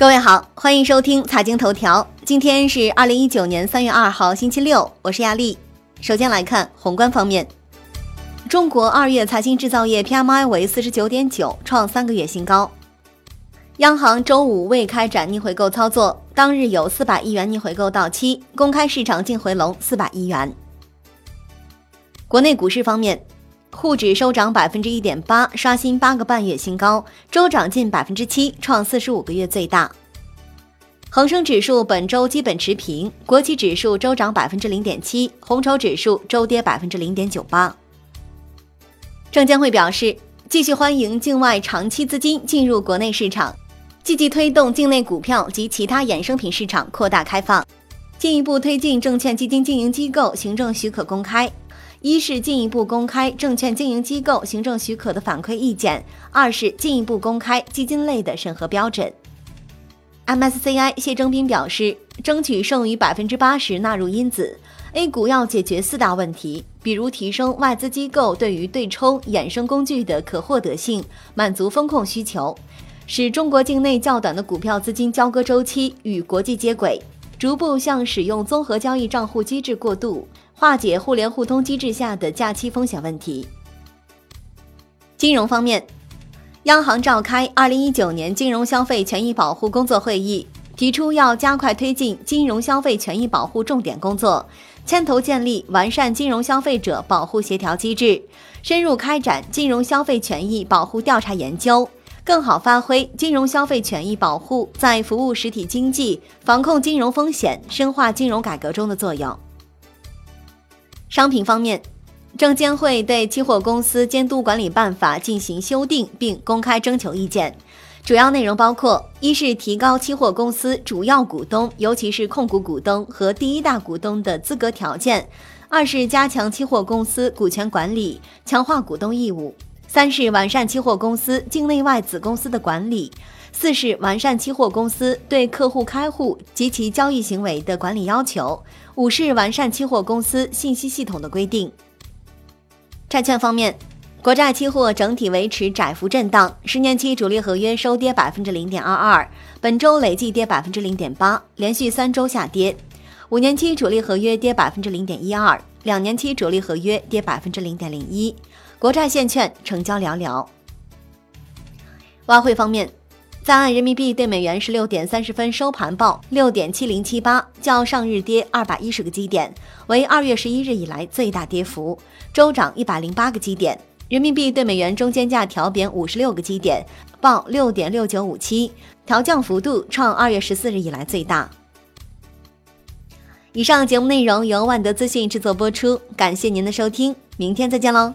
各位好，欢迎收听财经头条。今天是二零一九年三月二号，星期六，我是亚丽。首先来看宏观方面，中国二月财新制造业 PMI 为四十九点九，创三个月新高。央行周五未开展逆回购操作，当日有四百亿元逆回购到期，公开市场净回笼四百亿元。国内股市方面。沪指收涨百分之一点八，刷新八个半月新高，周涨近百分之七，创四十五个月最大。恒生指数本周基本持平，国企指数周涨百分之零点七，红筹指数周跌百分之零点九八。证监会表示，继续欢迎境外长期资金进入国内市场，积极推动境内股票及其他衍生品市场扩大开放，进一步推进证券基金经营机构行政许可公开。一是进一步公开证券经营机构行政许可的反馈意见，二是进一步公开基金类的审核标准。MSCI 谢征斌表示，争取剩余百分之八十纳入因子。A 股要解决四大问题，比如提升外资机构对于对冲衍生工具的可获得性，满足风控需求，使中国境内较短的股票资金交割周期与国际接轨，逐步向使用综合交易账户机制过渡。化解互联互通机制下的假期风险问题。金融方面，央行召开二零一九年金融消费权益保护工作会议，提出要加快推进金融消费权益保护重点工作，牵头建立完善金融消费者保护协调机制，深入开展金融消费权益保护调查研究，更好发挥金融消费权益保护在服务实体经济、防控金融风险、深化金融改革中的作用。商品方面，证监会对《期货公司监督管理办法》进行修订并公开征求意见，主要内容包括：一是提高期货公司主要股东，尤其是控股股东和第一大股东的资格条件；二是加强期货公司股权管理，强化股东义务；三是完善期货公司境内外子公司的管理；四是完善期货公司对客户开户及其交易行为的管理要求。五是完善期货公司信息系统的规定。债券方面，国债期货整体维持窄幅震荡，十年期主力合约收跌百分之零点二二，本周累计跌百分之零点八，连续三周下跌。五年期主力合约跌百分之零点一二，两年期主力合约跌百分之零点零一。国债现券成交寥寥。外汇方面。在岸人民币对美元十六点三十分收盘报六点七零七八，较上日跌二百一十个基点，为二月十一日以来最大跌幅，周涨一百零八个基点。人民币对美元中间价调贬五十六个基点，报六点六九五七，调降幅度创二月十四日以来最大。以上节目内容由万德资讯制作播出，感谢您的收听，明天再见喽。